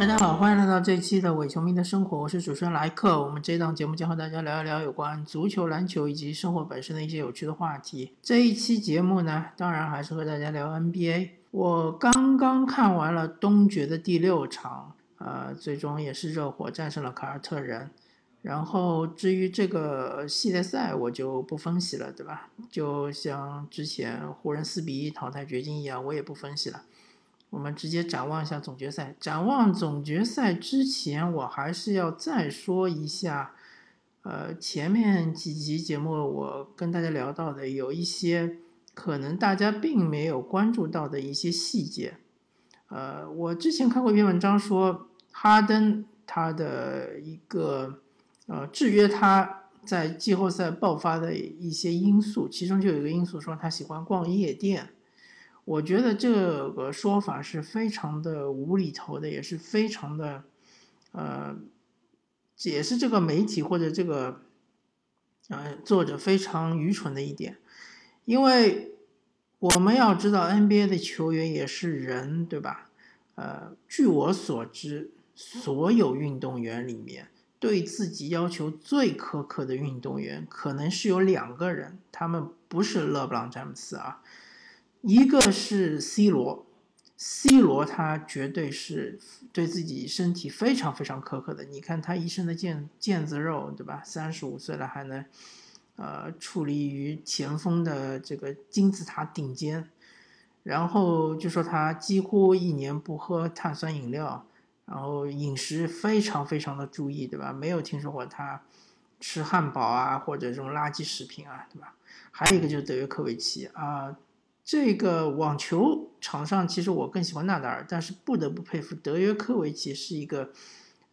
大家好，欢迎来到这期的伪球迷的生活，我是主持人莱克。我们这档节目将和大家聊一聊有关足球、篮球以及生活本身的一些有趣的话题。这一期节目呢，当然还是和大家聊 NBA。我刚刚看完了东决的第六场，呃，最终也是热火战胜了凯尔特人。然后至于这个系列赛，我就不分析了，对吧？就像之前湖人四比一淘汰掘金一样，我也不分析了。我们直接展望一下总决赛。展望总决赛之前，我还是要再说一下，呃，前面几集节目我跟大家聊到的有一些可能大家并没有关注到的一些细节。呃，我之前看过一篇文章说，哈登他的一个。呃，制约他在季后赛爆发的一些因素，其中就有一个因素说他喜欢逛夜店。我觉得这个说法是非常的无厘头的，也是非常的，呃，也是这个媒体或者这个，呃，作者非常愚蠢的一点。因为我们要知道，NBA 的球员也是人，对吧？呃，据我所知，所有运动员里面。对自己要求最苛刻的运动员，可能是有两个人，他们不是勒布朗詹姆斯啊，一个是 C 罗，C 罗他绝对是对自己身体非常非常苛刻的。你看他一身的腱腱子肉，对吧？三十五岁了还能，呃，矗立于前锋的这个金字塔顶尖，然后就说他几乎一年不喝碳酸饮料。然后饮食非常非常的注意，对吧？没有听说过他吃汉堡啊，或者这种垃圾食品啊，对吧？还有一个就是德约科维奇啊，这个网球场上其实我更喜欢纳达尔，但是不得不佩服德约科维奇是一个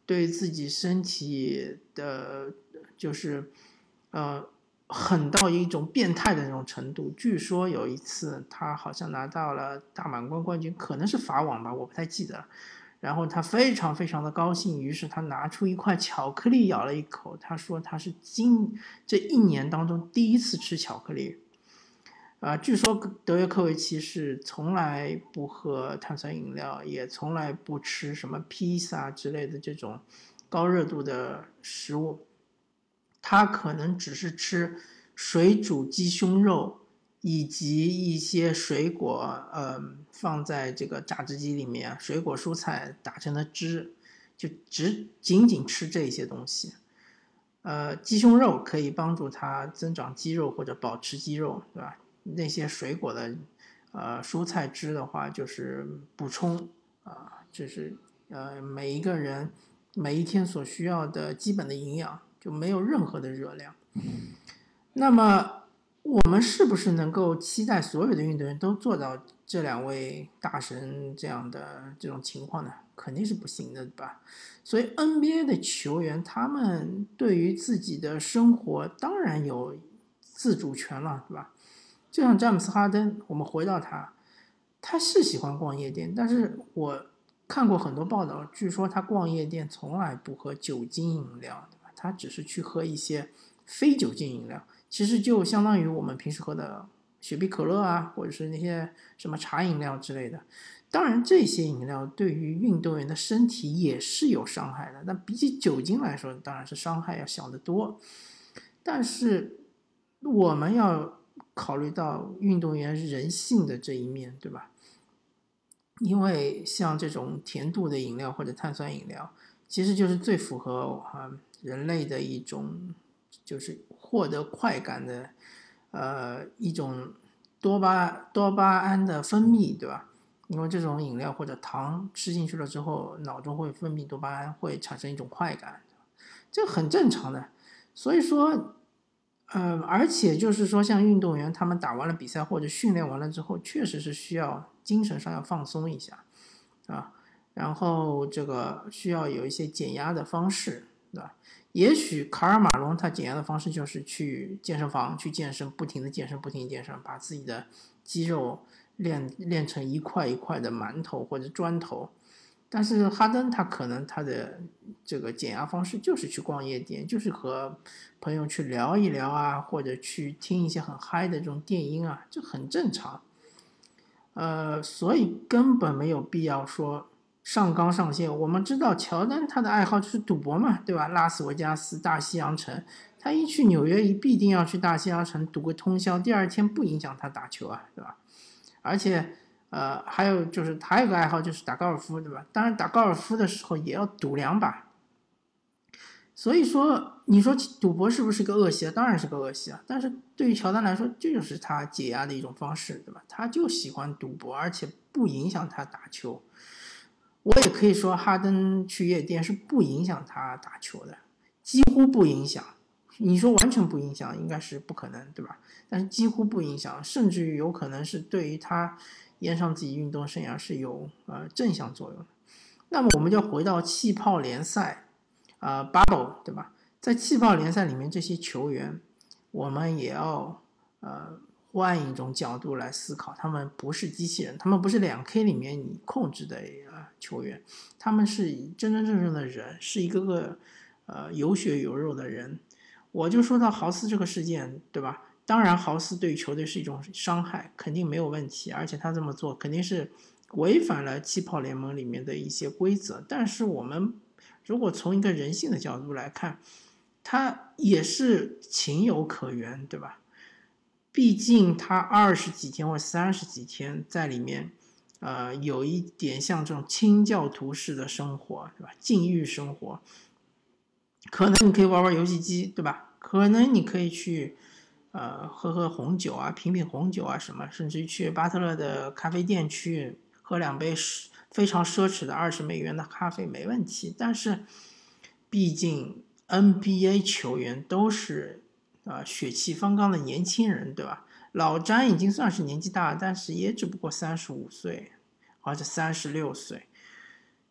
对自己身体的，就是呃狠到一种变态的那种程度。据说有一次他好像拿到了大满贯冠军，可能是法网吧，我不太记得了。然后他非常非常的高兴，于是他拿出一块巧克力咬了一口。他说他是今这一年当中第一次吃巧克力。啊，据说德约科维奇是从来不喝碳酸饮料，也从来不吃什么披萨之类的这种高热度的食物。他可能只是吃水煮鸡胸肉。以及一些水果，呃，放在这个榨汁机里面，水果蔬菜打成的汁，就只仅仅吃这些东西。呃，鸡胸肉可以帮助它增长肌肉或者保持肌肉，对吧？那些水果的，呃，蔬菜汁的话，就是补充啊，就是呃，每一个人每一天所需要的基本的营养，就没有任何的热量。那么。我们是不是能够期待所有的运动员都做到这两位大神这样的这种情况呢？肯定是不行的，对吧？所以 NBA 的球员他们对于自己的生活当然有自主权了，对吧？就像詹姆斯哈登，我们回到他，他是喜欢逛夜店，但是我看过很多报道，据说他逛夜店从来不喝酒精饮料，对吧？他只是去喝一些非酒精饮料。其实就相当于我们平时喝的雪碧、可乐啊，或者是那些什么茶饮料之类的。当然，这些饮料对于运动员的身体也是有伤害的。那比起酒精来说，当然是伤害要小得多。但是我们要考虑到运动员人性的这一面，对吧？因为像这种甜度的饮料或者碳酸饮料，其实就是最符合啊人类的一种。就是获得快感的，呃，一种多巴多巴胺的分泌，对吧？因为这种饮料或者糖吃进去了之后，脑中会分泌多巴胺，会产生一种快感，这很正常的。所以说，嗯，而且就是说，像运动员他们打完了比赛或者训练完了之后，确实是需要精神上要放松一下，啊，然后这个需要有一些减压的方式。对吧？也许卡尔马龙他减压的方式就是去健身房去健身，不停的健身，不停的健身，把自己的肌肉练练成一块一块的馒头或者砖头。但是哈登他可能他的这个减压方式就是去逛夜店，就是和朋友去聊一聊啊，或者去听一些很嗨的这种电音啊，这很正常。呃，所以根本没有必要说。上纲上线。我们知道乔丹他的爱好就是赌博嘛，对吧？拉斯维加斯、大西洋城，他一去纽约，一必定要去大西洋城赌个通宵，第二天不影响他打球啊，对吧？而且，呃，还有就是他有个爱好就是打高尔夫，对吧？当然打高尔夫的时候也要赌两把。所以说，你说赌博是不是个恶习啊？当然是个恶习啊！但是对于乔丹来说，这就是他解压的一种方式，对吧？他就喜欢赌博，而且不影响他打球。我也可以说，哈登去夜店是不影响他打球的，几乎不影响。你说完全不影响，应该是不可能，对吧？但是几乎不影响，甚至于有可能是对于他延长自己运动生涯是有呃正向作用的。那么我们就回到气泡联赛。呃，bubble 对吧？在气泡联赛里面，这些球员，我们也要呃换一种角度来思考，他们不是机器人，他们不是两 K 里面你控制的呃球员，他们是真真正正的人，是一个个呃有血有肉的人。我就说到豪斯这个事件，对吧？当然，豪斯对球队是一种伤害，肯定没有问题，而且他这么做肯定是违反了气泡联盟里面的一些规则，但是我们。如果从一个人性的角度来看，他也是情有可原，对吧？毕竟他二十几天或三十几天在里面，呃，有一点像这种清教徒式的生活，对吧？禁欲生活，可能你可以玩玩游戏机，对吧？可能你可以去，呃，喝喝红酒啊，品品红酒啊，什么，甚至去巴特勒的咖啡店去喝两杯非常奢侈的二十美元的咖啡没问题，但是毕竟 NBA 球员都是啊血气方刚的年轻人，对吧？老詹已经算是年纪大了，但是也只不过三十五岁，或者三十六岁，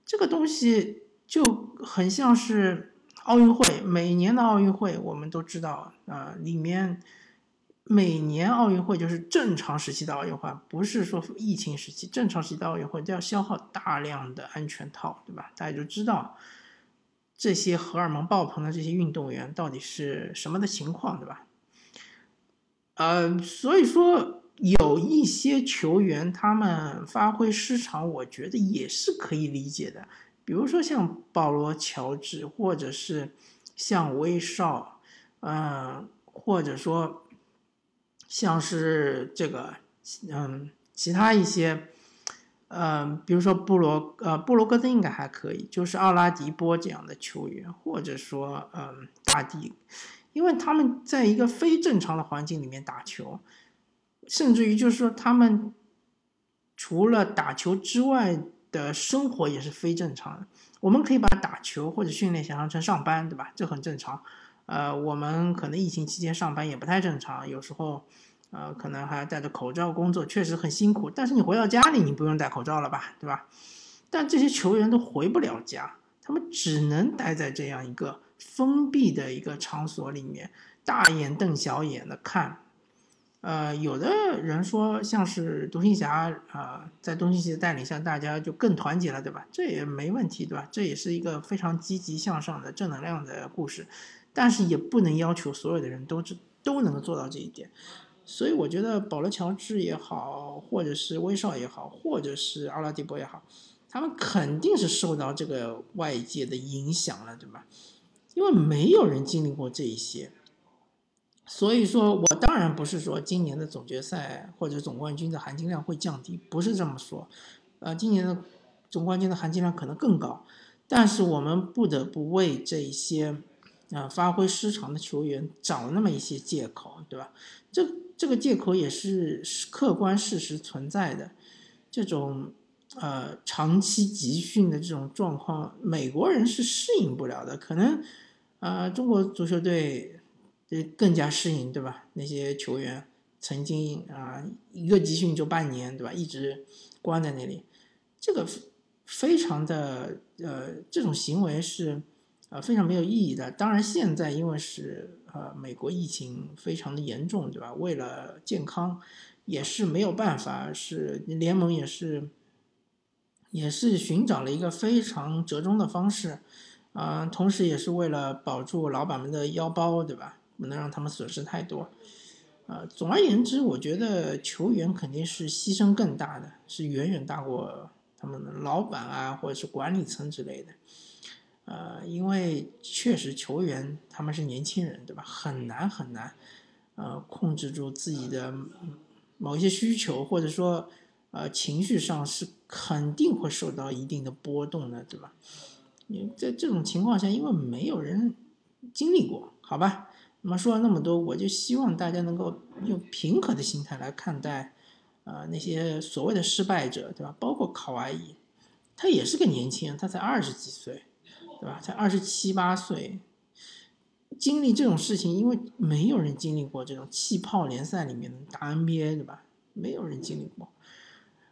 这个东西就很像是奥运会，每年的奥运会我们都知道啊，里面。每年奥运会就是正常时期的奥运会，不是说疫情时期。正常时期的奥运会都要消耗大量的安全套，对吧？大家就知道这些荷尔蒙爆棚的这些运动员到底是什么的情况，对吧？呃，所以说有一些球员他们发挥失常，我觉得也是可以理解的。比如说像保罗·乔治，或者是像威少，嗯，或者说。像是这个，嗯，其他一些，嗯，比如说布罗，呃，布罗格登应该还可以，就是奥拉迪波这样的球员，或者说，嗯，大帝，因为他们在一个非正常的环境里面打球，甚至于就是说他们除了打球之外的生活也是非正常的。我们可以把打球或者训练想象成上班，对吧？这很正常。呃，我们可能疫情期间上班也不太正常，有时候，呃，可能还要戴着口罩工作，确实很辛苦。但是你回到家里，你不用戴口罩了吧，对吧？但这些球员都回不了家，他们只能待在这样一个封闭的一个场所里面，大眼瞪小眼的看。呃，有的人说像是独行侠，啊，在东契奇的带领下，大家就更团结了，对吧？这也没问题，对吧？这也是一个非常积极向上的正能量的故事。但是也不能要求所有的人都这都能够做到这一点，所以我觉得保罗·乔治也好，或者是威少也好，或者是阿拉迪波也好，他们肯定是受到这个外界的影响了，对吧？因为没有人经历过这一些，所以说我当然不是说今年的总决赛或者总冠军的含金量会降低，不是这么说，呃，今年的总冠军的含金量可能更高，但是我们不得不为这一些。啊，发挥失常的球员找那么一些借口，对吧？这这个借口也是客观事实存在的。这种呃长期集训的这种状况，美国人是适应不了的。可能啊，中国足球队更加适应，对吧？那些球员曾经啊一个集训就半年，对吧？一直关在那里，这个非常的呃，这种行为是。啊，非常没有意义的。当然，现在因为是呃美国疫情非常的严重，对吧？为了健康，也是没有办法，是联盟也是也是寻找了一个非常折中的方式，啊，同时也是为了保住老板们的腰包，对吧？不能让他们损失太多。啊，总而言之，我觉得球员肯定是牺牲更大的，是远远大过他们的老板啊，或者是管理层之类的。呃，因为确实球员他们是年轻人，对吧？很难很难，呃，控制住自己的某一些需求，或者说，呃，情绪上是肯定会受到一定的波动的，对吧？你在这种情况下，因为没有人经历过，好吧？那么说了那么多，我就希望大家能够用平和的心态来看待，呃，那些所谓的失败者，对吧？包括考瓦伊，他也是个年轻人，他才二十几岁。对吧？才二十七八岁，经历这种事情，因为没有人经历过这种气泡联赛里面的打 NBA，对吧？没有人经历过。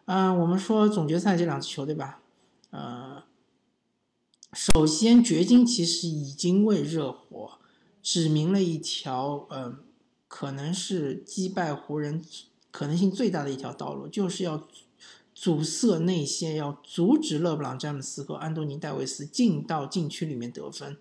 嗯，我们说总决赛这两支球队吧，呃，首先掘金其实已经为热火指明了一条，呃，可能是击败湖人可能性最大的一条道路，就是要。阻塞内线，要阻止勒布朗·詹姆斯和安东尼·戴维斯进到禁区里面得分。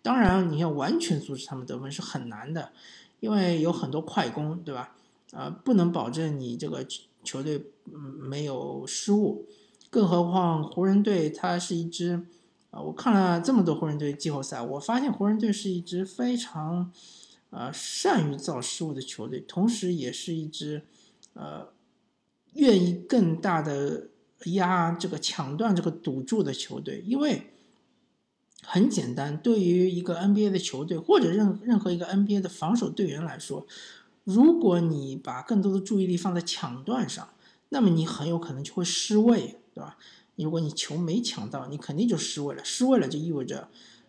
当然，你要完全阻止他们得分是很难的，因为有很多快攻，对吧？呃，不能保证你这个球队没有失误。更何况湖人队，它是一支啊，我看了这么多湖人队季后赛，我发现湖人队是一支非常呃善于造失误的球队，同时也是一支呃。愿意更大的压这个抢断这个赌注的球队，因为很简单，对于一个 NBA 的球队或者任任何一个 NBA 的防守队员来说，如果你把更多的注意力放在抢断上，那么你很有可能就会失位，对吧？如果你球没抢到，你肯定就失位了，失位了就意味着，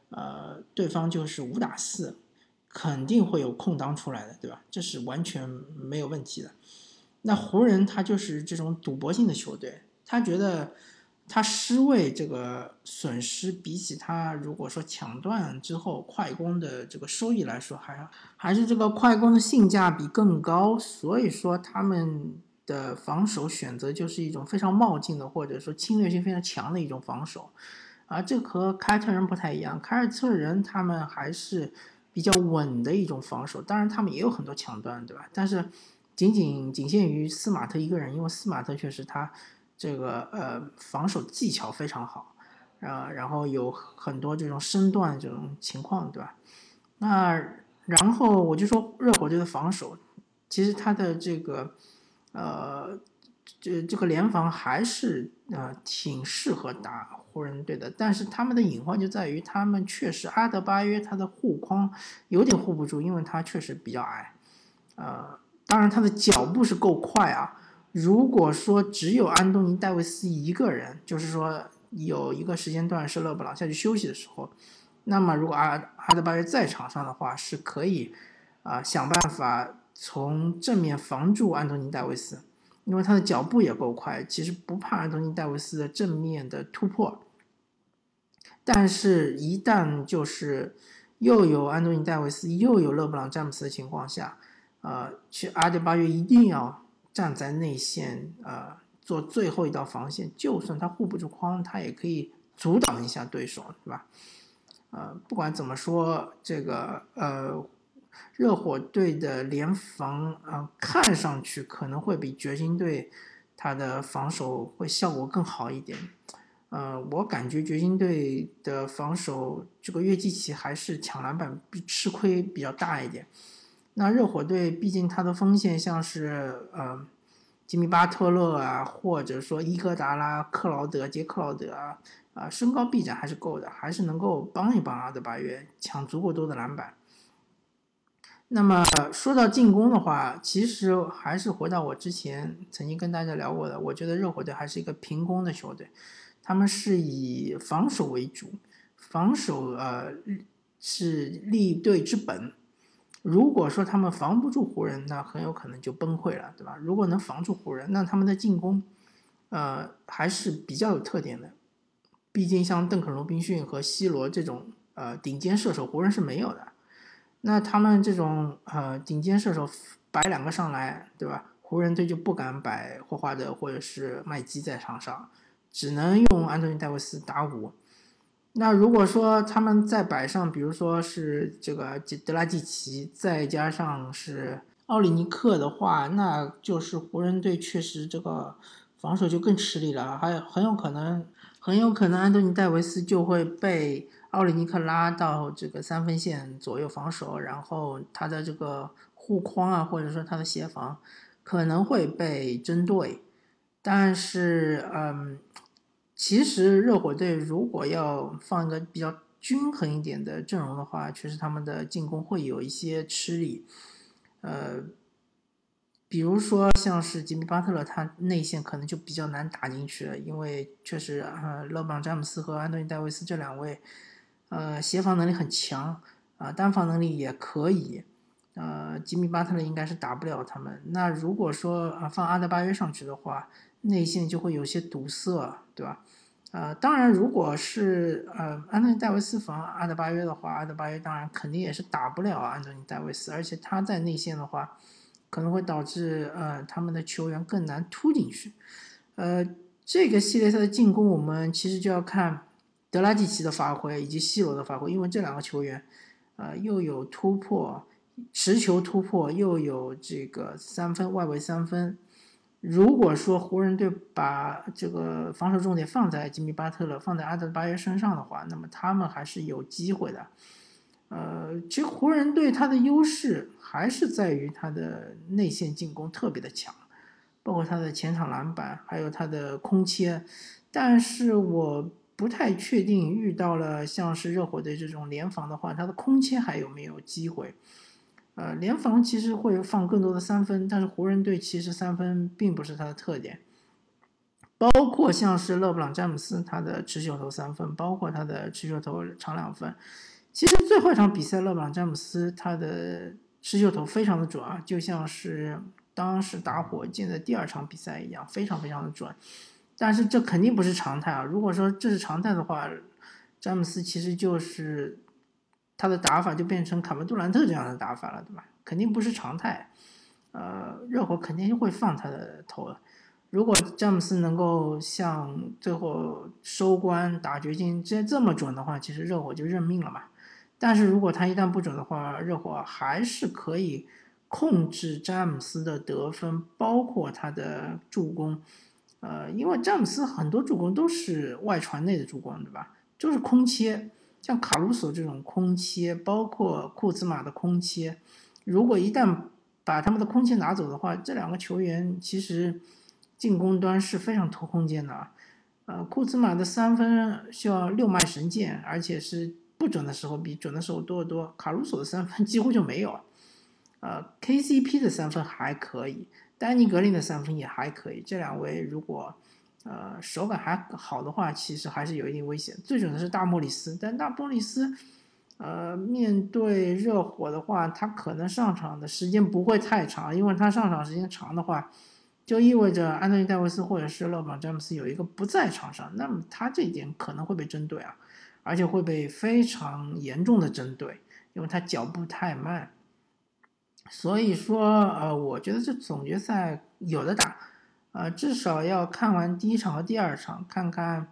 呃，对方就是五打四，肯定会有空档出来的，对吧？这是完全没有问题的。那湖人他就是这种赌博性的球队，他觉得他失位这个损失比起他如果说抢断之后快攻的这个收益来说，还还是这个快攻的性价比更高，所以说他们的防守选择就是一种非常冒进的或者说侵略性非常强的一种防守，啊，这和凯尔特人不太一样，凯尔特人他们还是比较稳的一种防守，当然他们也有很多抢断，对吧？但是。仅仅仅限于斯马特一个人，因为斯马特确实他这个呃防守技巧非常好，啊，然后有很多这种身段这种情况，对吧？那然后我就说热火队的防守，其实他的这个呃这这个联防还是呃挺适合打湖人队的，但是他们的隐患就在于他们确实阿德巴约他的护框有点护不住，因为他确实比较矮，呃。当然，他的脚步是够快啊。如果说只有安东尼·戴维斯一个人，就是说有一个时间段是勒布朗下去休息的时候，那么如果阿阿德巴约在场上的话，是可以啊想办法从正面防住安东尼·戴维斯，因为他的脚步也够快，其实不怕安东尼·戴维斯的正面的突破。但是，一旦就是又有安东尼·戴维斯又有勒布朗·詹姆斯的情况下，呃，去阿德巴约一定要站在内线，呃，做最后一道防线。就算他护不住框，他也可以阻挡一下对手，对吧？呃，不管怎么说，这个呃，热火队的联防啊，看上去可能会比掘金队他的防守会效果更好一点。呃，我感觉掘金队的防守这个约基奇还是抢篮板吃亏比较大一点。那热火队毕竟他的锋线像是呃吉米巴特勒啊，或者说伊戈达拉、克劳德、杰克劳德啊，啊身高臂展还是够的，还是能够帮一帮阿德巴约抢足够多的篮板。那么说到进攻的话，其实还是回到我之前曾经跟大家聊过的，我觉得热火队还是一个平攻的球队，他们是以防守为主，防守呃是立队之本。如果说他们防不住湖人，那很有可能就崩溃了，对吧？如果能防住湖人，那他们的进攻，呃，还是比较有特点的。毕竟像邓肯·罗宾逊和西罗这种呃顶尖射手，湖人是没有的。那他们这种呃顶尖射手摆两个上来，对吧？湖人队就不敢摆霍华德或者是麦基在场上，只能用安东尼·戴维斯打五。那如果说他们再摆上，比如说是这个德拉季奇，再加上是奥里尼克的话，那就是湖人队确实这个防守就更吃力了，还有很有可能，很有可能安东尼戴维斯就会被奥里尼克拉到这个三分线左右防守，然后他的这个护框啊，或者说他的协防可能会被针对。但是，嗯，其实热火队如果要放一个比较均衡一点的阵容的话，确实他们的进攻会有一些吃力，呃。比如说，像是吉米巴特勒，他内线可能就比较难打进去了，因为确实，呃，勒布朗詹姆斯和安东尼戴维斯这两位，呃，协防能力很强，啊，单防能力也可以，呃，吉米巴特勒应该是打不了他们。那如果说啊放阿德巴约上去的话，内线就会有些堵塞，对吧？呃，当然，如果是呃安东尼戴维斯防阿德巴约的话，阿德巴约当然肯定也是打不了安东尼戴维斯，而且他在内线的话。可能会导致呃他们的球员更难突进去，呃这个系列赛的进攻我们其实就要看德拉季奇的发挥以及西罗的发挥，因为这两个球员呃又有突破持球突破又有这个三分外围三分，如果说湖人队把这个防守重点放在吉米巴特勒放在阿德巴约身上的话，那么他们还是有机会的。呃，其实湖人队他的优势还是在于他的内线进攻特别的强，包括他的前场篮板，还有他的空切。但是我不太确定遇到了像是热火队这种联防的话，他的空切还有没有机会？呃，联防其实会放更多的三分，但是湖人队其实三分并不是他的特点。包括像是勒布朗詹姆斯他的持球投三分，包括他的持球投长两分。其实最后一场比赛，勒布朗詹姆斯他的持球投非常的准啊，就像是当时打火箭的第二场比赛一样，非常非常的准。但是这肯定不是常态啊！如果说这是常态的话，詹姆斯其实就是他的打法就变成卡文杜兰特这样的打法了，对吧？肯定不是常态。呃，热火肯定会放他的头的。如果詹姆斯能够像最后收官打掘金这这么准的话，其实热火就认命了嘛。但是如果他一旦不准的话，热火还是可以控制詹姆斯的得分，包括他的助攻。呃，因为詹姆斯很多助攻都是外传内的助攻，对吧？就是空切，像卡鲁索这种空切，包括库兹马的空切。如果一旦把他们的空切拿走的话，这两个球员其实进攻端是非常拖空间的。呃，库兹马的三分需要六脉神剑，而且是。不准的时候比准的时候多得多。卡鲁索的三分 几乎就没有，呃，KCP 的三分还可以，丹尼格林的三分也还可以。这两位如果呃手感还好的话，其实还是有一定危险。最准的是大莫里斯，但大莫里斯呃面对热火的话，他可能上场的时间不会太长，因为他上场时间长的话，就意味着安东尼戴维斯或者是勒布朗詹姆斯有一个不在场上，那么他这一点可能会被针对啊。而且会被非常严重的针对，因为他脚步太慢。所以说，呃，我觉得这总决赛有的打，呃，至少要看完第一场和第二场，看看，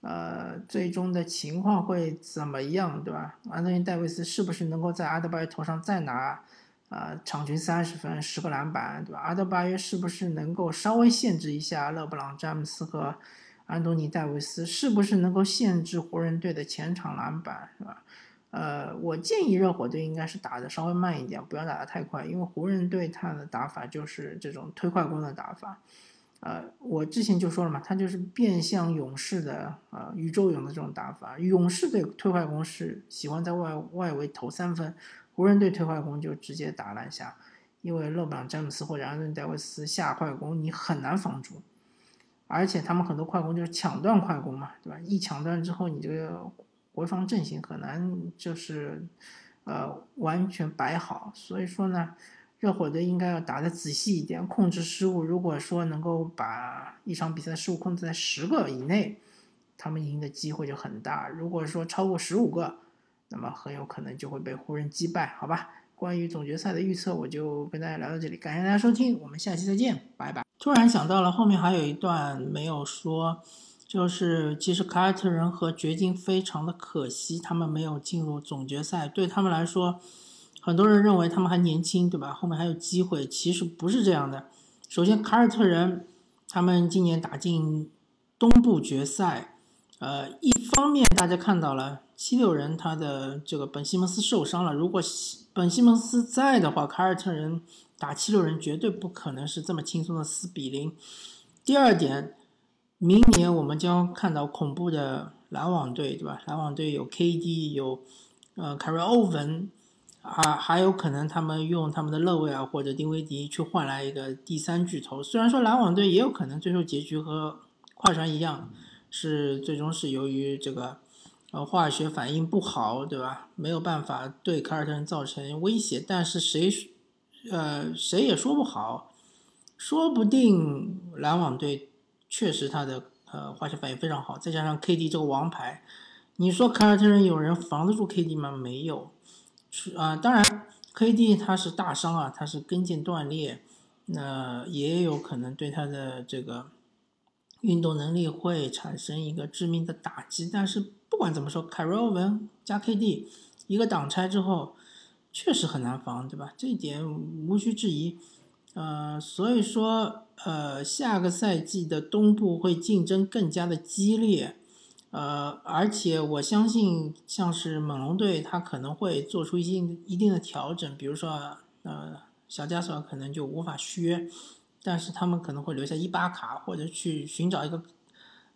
呃，最终的情况会怎么样，对吧？安东尼戴维斯是不是能够在阿德巴约头上再拿，呃，场均三十分、十个篮板，对吧？阿德巴约是不是能够稍微限制一下勒布朗、詹姆斯和？安东尼·戴维斯是不是能够限制湖人队的前场篮板，是吧？呃，我建议热火队应该是打的稍微慢一点，不要打的太快，因为湖人队他的打法就是这种推快攻的打法。呃，我之前就说了嘛，他就是变相勇士的呃宇宙勇的这种打法。勇士队推快攻是喜欢在外外围投三分，湖人队推快攻就直接打篮下，因为勒布朗·詹姆斯或者安东尼·戴维斯下快攻你很难防住。而且他们很多快攻就是抢断快攻嘛，对吧？一抢断之后，你这个回防阵型很难就是，呃，完全摆好。所以说呢，热火队应该要打得仔细一点，控制失误。如果说能够把一场比赛失误控制在十个以内，他们赢的机会就很大。如果说超过十五个，那么很有可能就会被湖人击败，好吧？关于总决赛的预测，我就跟大家聊到这里，感谢大家收听，我们下期再见，拜拜。突然想到了，后面还有一段没有说，就是其实凯尔特人和掘金非常的可惜，他们没有进入总决赛。对他们来说，很多人认为他们还年轻，对吧？后面还有机会，其实不是这样的。首先，凯尔特人他们今年打进东部决赛，呃，一方面大家看到了七六人他的这个本西蒙斯受伤了，如果本西蒙斯在的话，凯尔特人打七六人绝对不可能是这么轻松的四比零。第二点，明年我们将看到恐怖的篮网队，对吧？篮网队有 KD，有呃凯瑞欧文。啊，还有可能他们用他们的勒维尔或者丁威迪去换来一个第三巨头。虽然说篮网队也有可能最后结局和快船一样，是最终是由于这个呃化学反应不好，对吧？没有办法对凯尔特人造成威胁。但是谁呃谁也说不好，说不定篮网队确实他的呃化学反应非常好，再加上 KD 这个王牌，你说凯尔特人有人防得住 KD 吗？没有。是啊，当然，KD 他是大伤啊，他是跟腱断裂，那也有可能对他的这个运动能力会产生一个致命的打击。但是不管怎么说，凯瑞欧文加 KD 一个挡拆之后，确实很难防，对吧？这一点无需质疑。呃，所以说，呃，下个赛季的东部会竞争更加的激烈。呃，而且我相信，像是猛龙队，他可能会做出一些一定的调整，比如说，呃，小加索尔可能就无法续约，但是他们可能会留下伊巴卡，或者去寻找一个，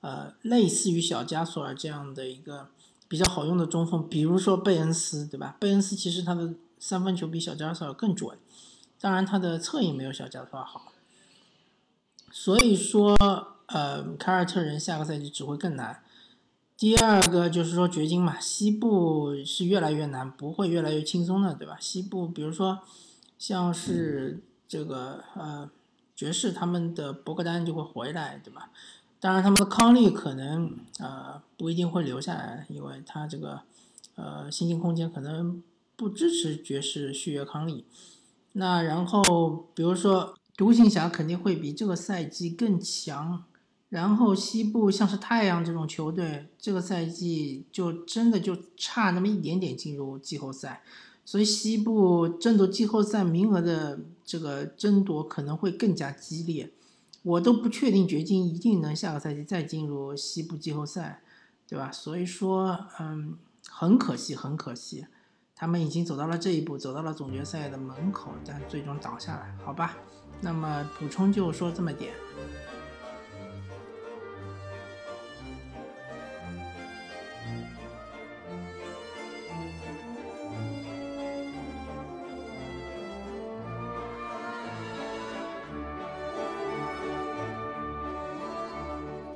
呃，类似于小加索尔这样的一个比较好用的中锋，比如说贝恩斯，对吧？贝恩斯其实他的三分球比小加索尔更准，当然他的侧影没有小加索尔好，所以说，呃，凯尔特人下个赛季只会更难。第二个就是说掘金嘛，西部是越来越难，不会越来越轻松的，对吧？西部比如说像是这个呃爵士他们的博格丹就会回来，对吧？当然他们的康利可能呃不一定会留下来，因为他这个呃薪金空间可能不支持爵士续约康利。那然后比如说独行侠肯定会比这个赛季更强。然后西部像是太阳这种球队，这个赛季就真的就差那么一点点进入季后赛，所以西部争夺季后赛名额的这个争夺可能会更加激烈。我都不确定掘金一定能下个赛季再进入西部季后赛，对吧？所以说，嗯，很可惜，很可惜，他们已经走到了这一步，走到了总决赛的门口，但最终倒下来，好吧。那么补充就说这么点。